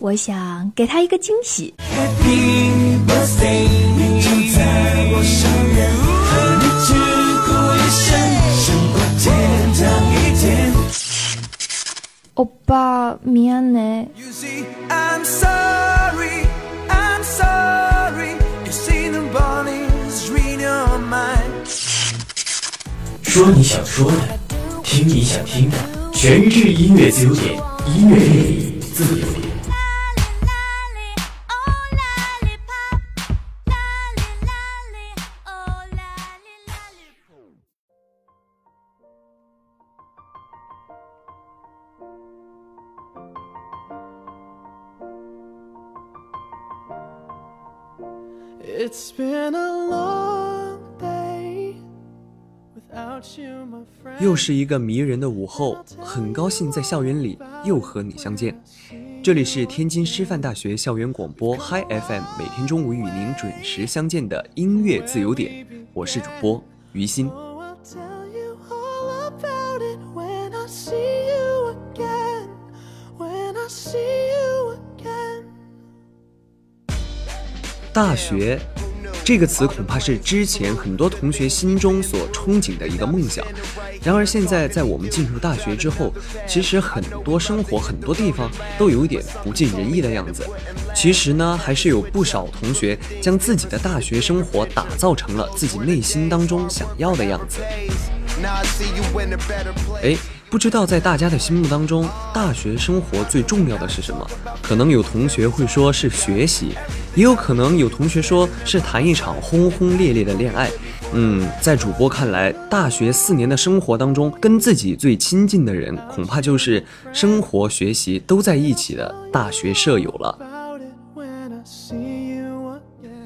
我想给他一个惊喜。 Happy birthday，你就在我身边，和你只过一生，胜过天堂一天。欧巴，미안해。 You see, I'm sorry, I'm sorry. You see the bodies read your mind. 说你想说的，听你想听的，全智音乐自由点，音乐电力自由点。 又是一个迷人的午后，很高兴在校园里又和你相见。这里是天津师范大学校园广播 Hi FM，每天中午与您准时相见的音乐自由点，我是主播于心。大学。这个词恐怕是之前很多同学心中所憧憬的一个梦想。然而现在，在我们进入大学之后，其实很多生活、很多地方都有一点不尽人意的样子。其实呢，还是有不少同学将自己的大学生活打造成了自己内心当中想要的样子。哎。不知道在大家的心目当中，大学生活最重要的是什么？可能有同学会说是学习，也有可能有同学说是谈一场轰轰烈烈的恋爱。嗯，在主播看来，大学四年的生活当中，跟自己最亲近的人，恐怕就是生活、学习都在一起的大学舍友了。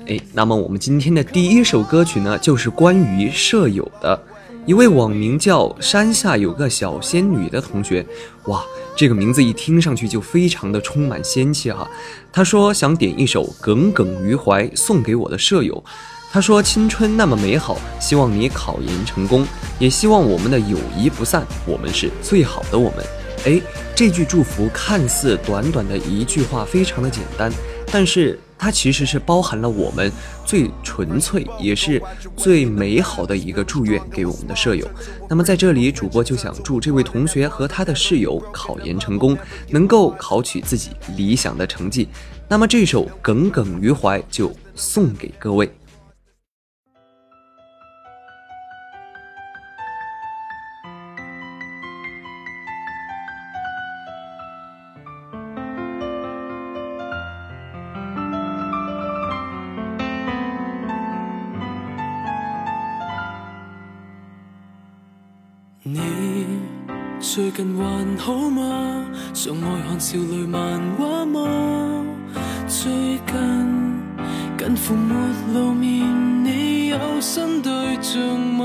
哎，那么我们今天的第一首歌曲呢，就是关于舍友的。一位网名叫“山下有个小仙女”的同学，哇，这个名字一听上去就非常的充满仙气哈。他说想点一首《耿耿于怀》送给我的舍友。他说青春那么美好，希望你考研成功，也希望我们的友谊不散。我们是最好的我们。哎，这句祝福看似短短的一句话，非常的简单，但是。它其实是包含了我们最纯粹也是最美好的一个祝愿给我们的舍友。那么在这里，主播就想祝这位同学和他的室友考研成功，能够考取自己理想的成绩。那么这首《耿耿于怀》就送给各位。最近还好吗？常爱看少女漫画吗？最近近乎没露面，你有新对象吗？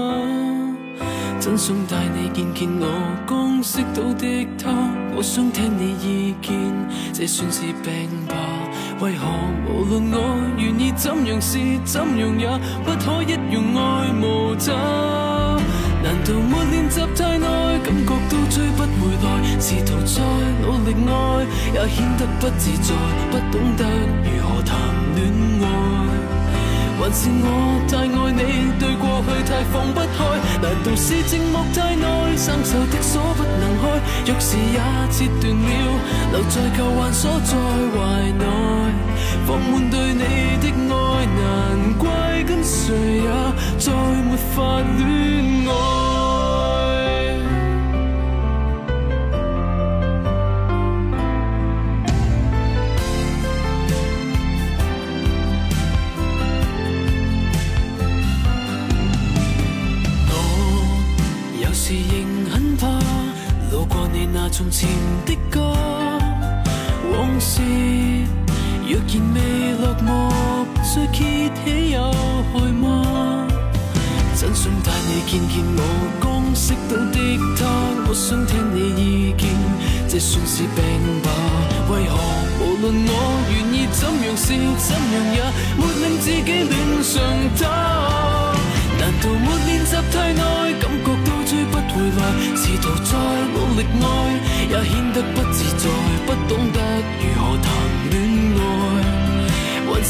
真想带你见见我刚识到的他，我想听你意见，这算是病吧？为何无论我愿意怎样试，怎样也不可一样爱慕渣？难道没练习太耐，感觉？追不回来，试图再努力爱，也显得不自在，不懂得如何谈恋爱。还是我太爱你，对过去太放不开。难道是寂寞太耐，生锈的锁不能开？钥匙也切断了，留在旧患锁在怀内，放满对你的爱，难怪跟谁也再没法恋爱。见见我刚识到的他，我想听你意见，这算是病吧？为何无论我愿意怎样试，怎样也没令自己恋上他？难道没练习太耐，感觉都追不回来？试图再努力爱，也显得不自在。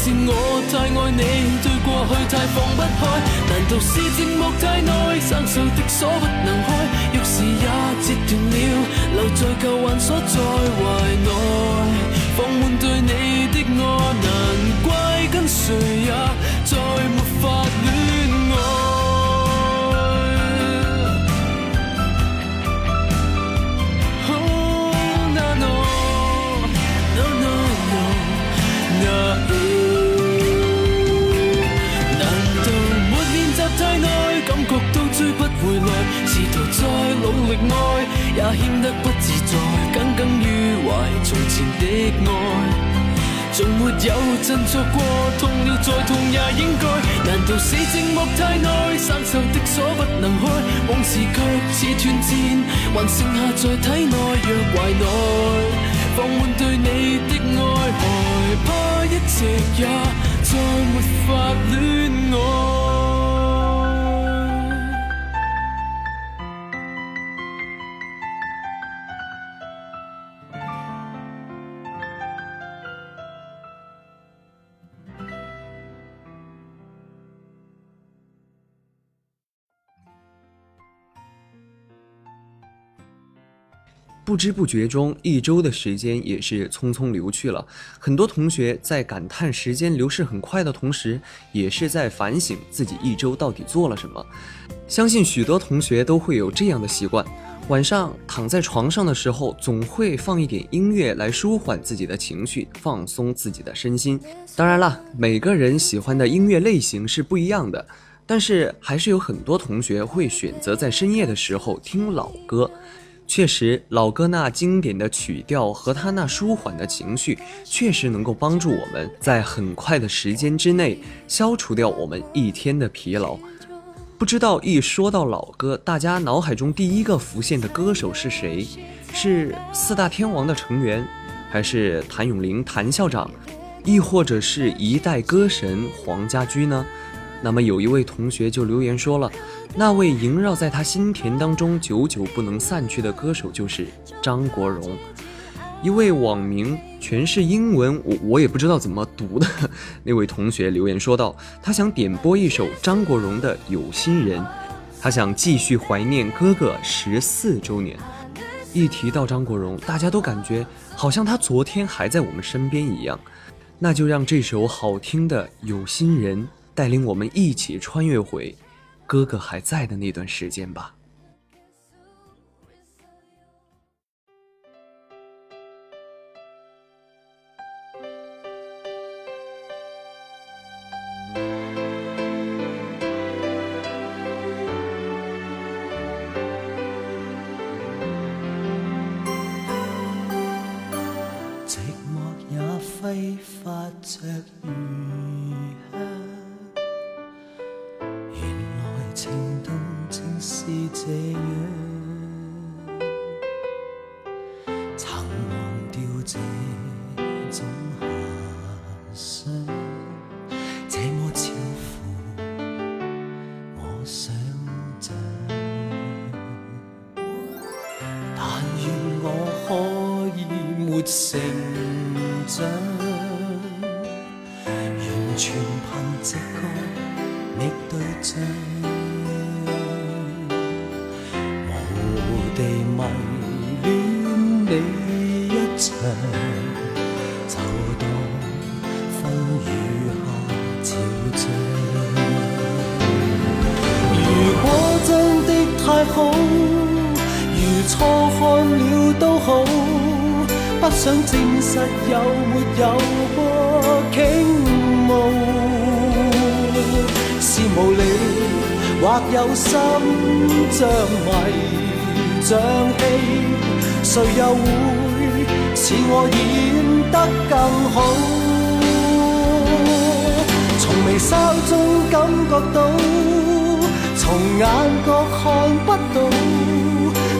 是我太爱你，对过去太放不开。难道是寂寞太耐，生锈的锁不能开？钥匙也折断了，留在旧患锁在怀内，放满对你的爱，难怪跟谁也再没法恋。再努力爱也显得不自在，耿耿于怀从前的爱，从没有振作过，痛了再痛也应该。难道是寂寞太耐，生锈的锁不能开，往事却似断箭，还剩下在体内、若怀内，放满对你的爱，害怕一直也再没法恋爱。不知不觉中，一周的时间也是匆匆流去了。很多同学在感叹时间流逝很快的同时，也是在反省自己一周到底做了什么。相信许多同学都会有这样的习惯：晚上躺在床上的时候，总会放一点音乐来舒缓自己的情绪，放松自己的身心。当然了，每个人喜欢的音乐类型是不一样的，但是还是有很多同学会选择在深夜的时候听老歌。确实，老歌那经典的曲调和他那舒缓的情绪，确实能够帮助我们在很快的时间之内消除掉我们一天的疲劳。不知道一说到老歌，大家脑海中第一个浮现的歌手是谁？是四大天王的成员，还是谭咏麟（谭校长），亦或者是一代歌神黄家驹呢？那么有一位同学就留言说了。那位萦绕在他心田当中久久不能散去的歌手就是张国荣。一位网名全是英文，我我也不知道怎么读的 那位同学留言说道：“他想点播一首张国荣的《有心人》，他想继续怀念哥哥十四周年。”一提到张国荣，大家都感觉好像他昨天还在我们身边一样。那就让这首好听的《有心人》带领我们一起穿越回。哥哥还在的那段时间吧。成长，完全凭直觉觅对象，模糊地迷恋你一场。想证实有没有过倾慕，是无理或有心像迷像戏，谁又会似我演得更好？从眉梢中感觉到，从眼角看不到，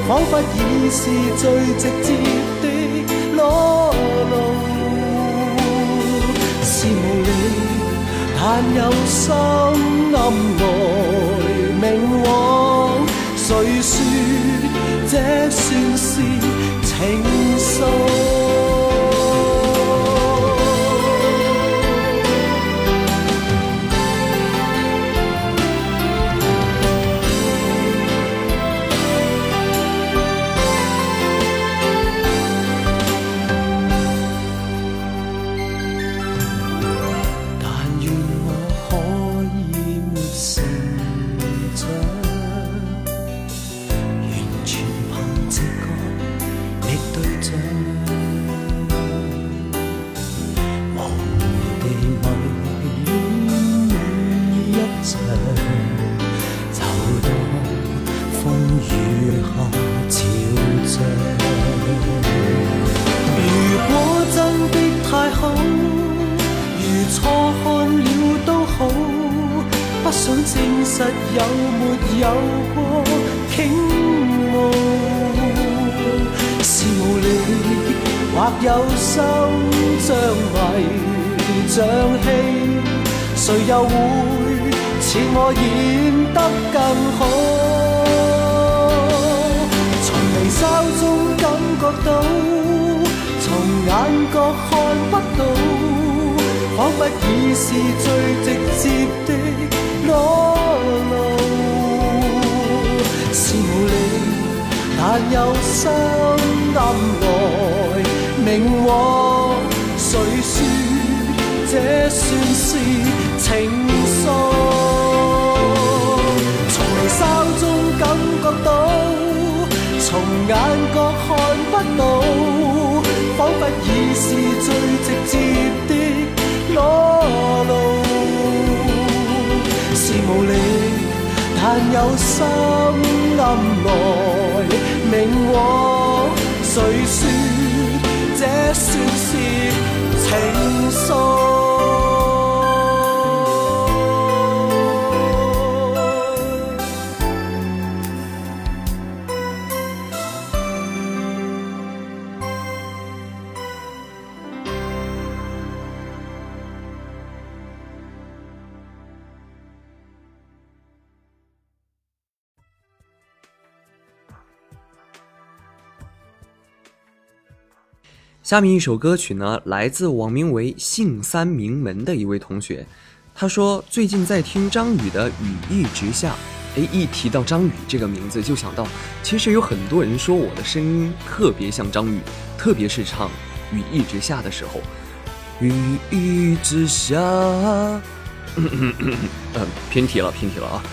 仿佛已是最直接的。是无理，但有心暗来明往。谁说这算是情愫？实有没有过倾慕？是无力，或有心像迷像戏，谁又会似我演得更好？从眉梢中感觉到，从眼角看不到，彷彿已是最直接的。裸露是无力，但有心暗来明和。谁说这算是情愫？从眉梢中感觉到，从眼角看不到，仿佛已是最直接。但有心暗来明往，谁说？下面一首歌曲呢，来自网名为“姓三名门”的一位同学。他说，最近在听张宇的《雨一直下》。哎，一提到张宇这个名字，就想到，其实有很多人说我的声音特别像张宇，特别是唱《雨一直下》的时候。雨一直下。偏题了，偏题了啊！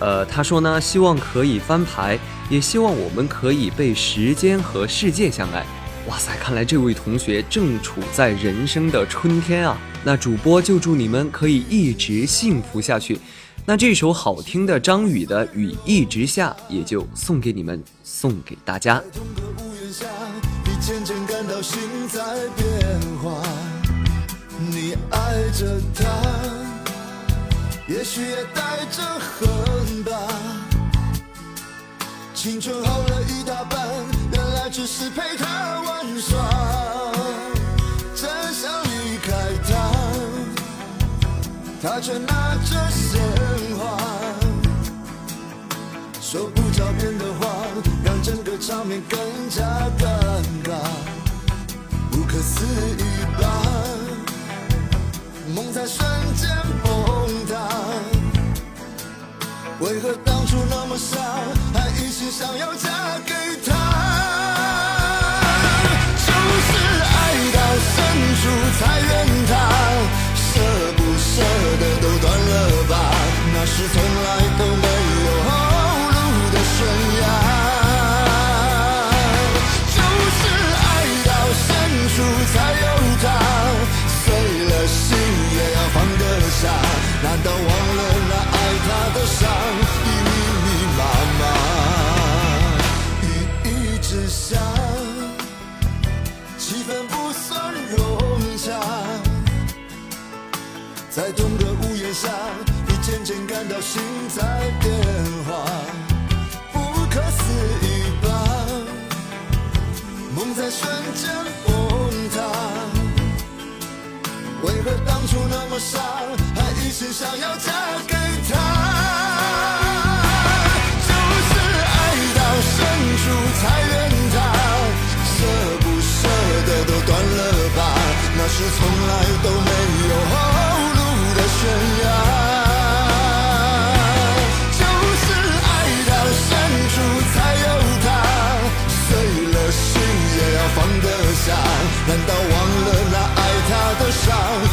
呃，他说呢，希望可以翻牌，也希望我们可以被时间和世界相爱。哇塞！看来这位同学正处在人生的春天啊，那主播就祝你们可以一直幸福下去。那这首好听的张宇的《雨一直下》也就送给你们，送给大家。你爱着着他，也也许带恨吧。青春耗了一大半，原来只是陪他玩耍。真想离开他，他却拿着鲜花，说不着边的话，让整个场面更加尴尬。不可思议吧，梦在瞬间崩塌。为何？说那么少，还一心想要嫁给他，就是爱到深处。才。在同个屋檐下，你渐渐感到心在变化，不可思议吧？梦在瞬间崩塌。为何当初那么傻，还一心想要嫁给他？就是爱到深处才怨他，舍不舍得都断了吧？那是从来都。没。难道忘了那爱他的伤？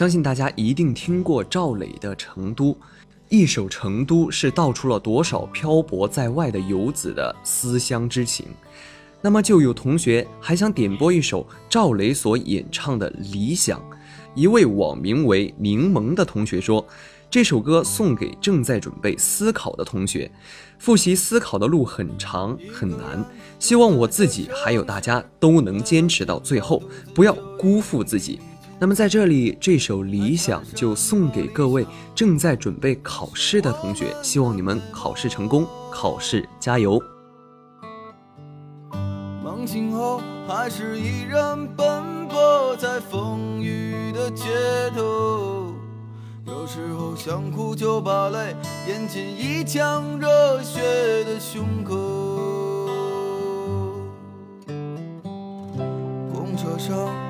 相信大家一定听过赵雷的《成都》，一首《成都》是道出了多少漂泊在外的游子的思乡之情。那么，就有同学还想点播一首赵雷所演唱的《理想》。一位网名为柠檬的同学说：“这首歌送给正在准备思考的同学，复习思考的路很长很难，希望我自己还有大家都能坚持到最后，不要辜负自己。”那么在这里这首理想就送给各位正在准备考试的同学希望你们考试成功考试加油梦醒后还是依然奔波在风雨的街头有时候想哭就把泪咽进一腔热血的胸口公车上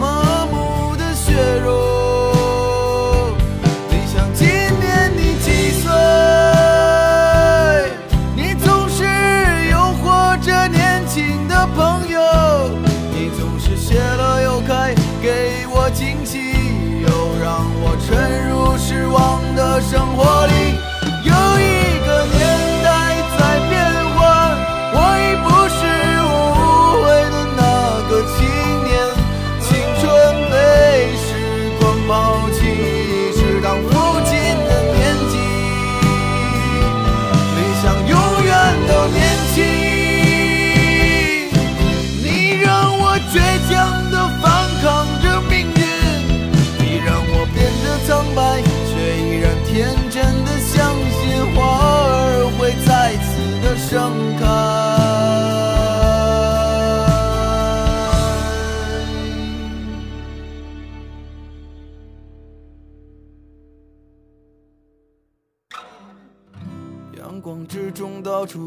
麻木的血肉，你想今年你几岁？你总是诱惑着年轻的朋友，你总是谢了又开，给我惊喜，又让我沉入失望的生活里。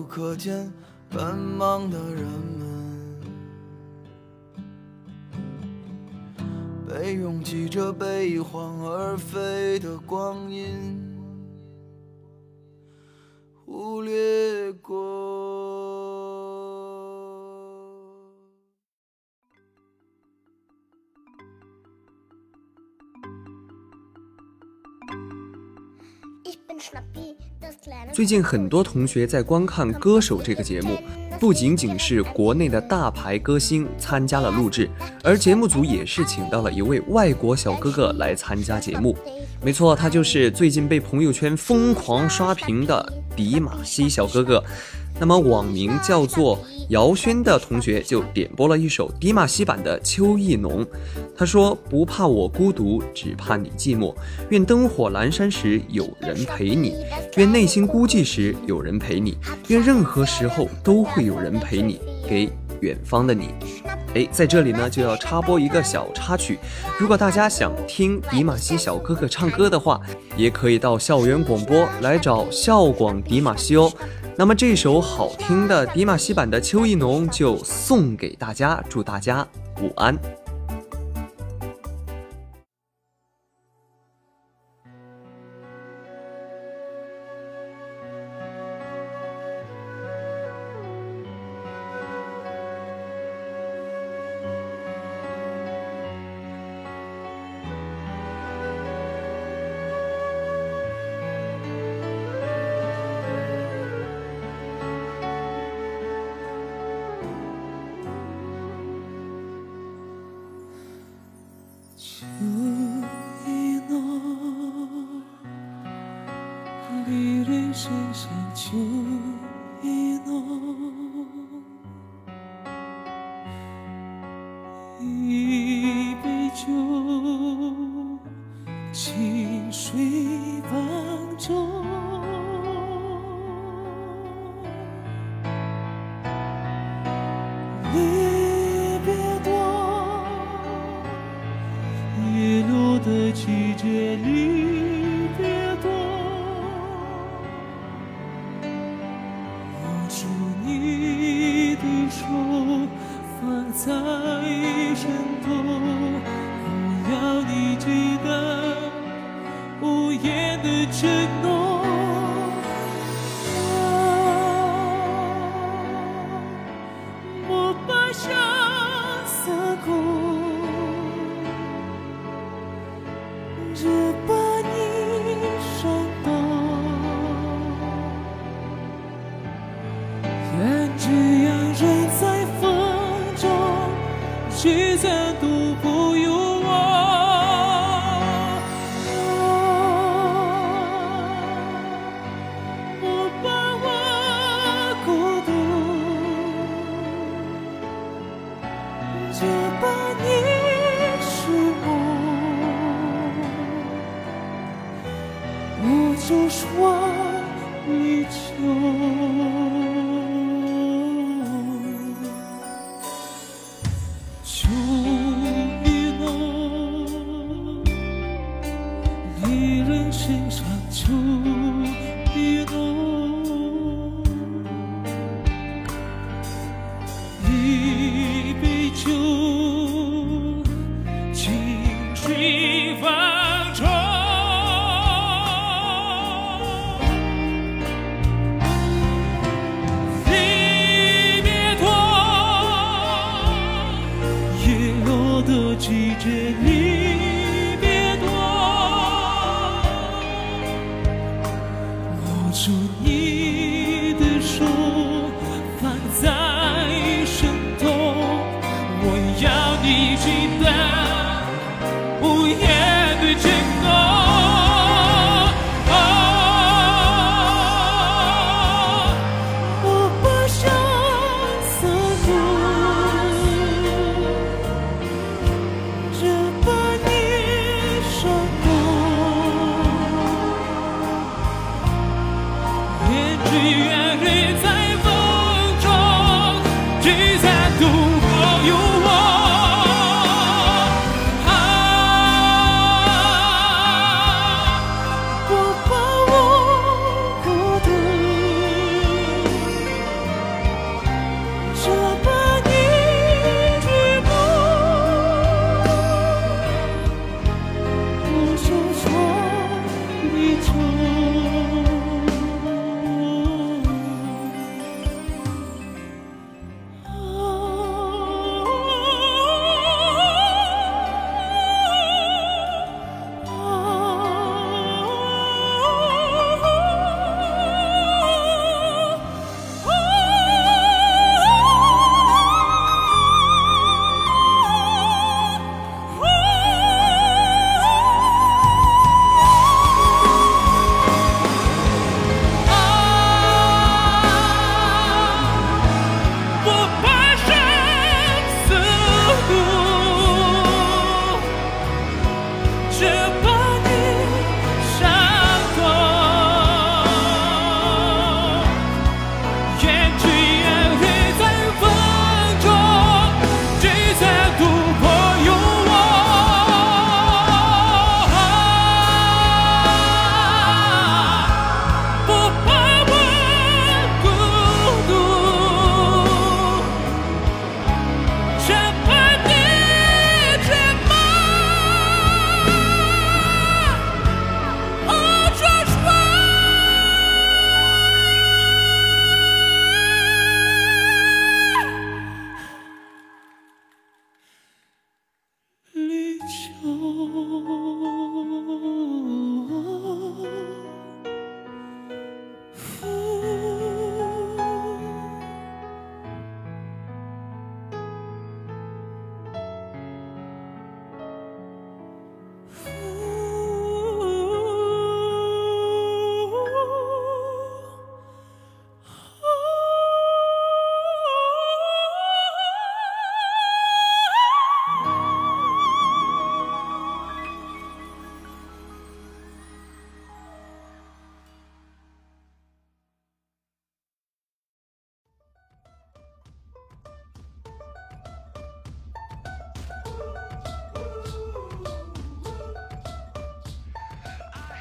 可见，奔忙的人们被拥挤着，被一晃而飞的光阴忽略过。最近很多同学在观看《歌手》这个节目，不仅仅是国内的大牌歌星参加了录制，而节目组也是请到了一位外国小哥哥来参加节目。没错，他就是最近被朋友圈疯狂刷屏的迪玛希小哥哥。那么网名叫做姚轩的同学就点播了一首迪玛希版的《秋意浓》，他说：“不怕我孤独，只怕你寂寞。愿灯火阑珊时有人陪你，愿内心孤寂时有人陪你，愿任何时候都会有人陪你。”给远方的你。哎，在这里呢就要插播一个小插曲，如果大家想听迪玛希小哥哥唱歌的话，也可以到校园广播来找校广迪玛希哦。那么这首好听的迪玛希版的《秋意浓》就送给大家，祝大家午安。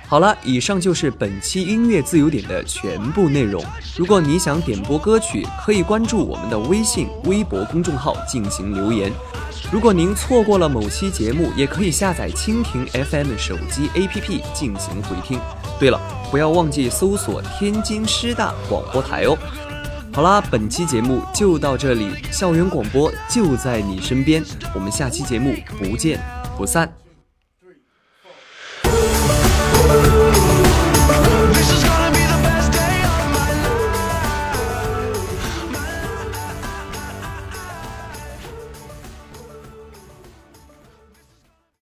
好了，以上就是本期音乐自由点的全部内容。如果你想点播歌曲，可以关注我们的微信、微博公众号进行留言。如果您错过了某期节目，也可以下载蜻蜓 FM 手机 APP 进行回听。对了，不要忘记搜索天津师大广播台哦。好啦，本期节目就到这里，校园广播就在你身边，我们下期节目不见不散。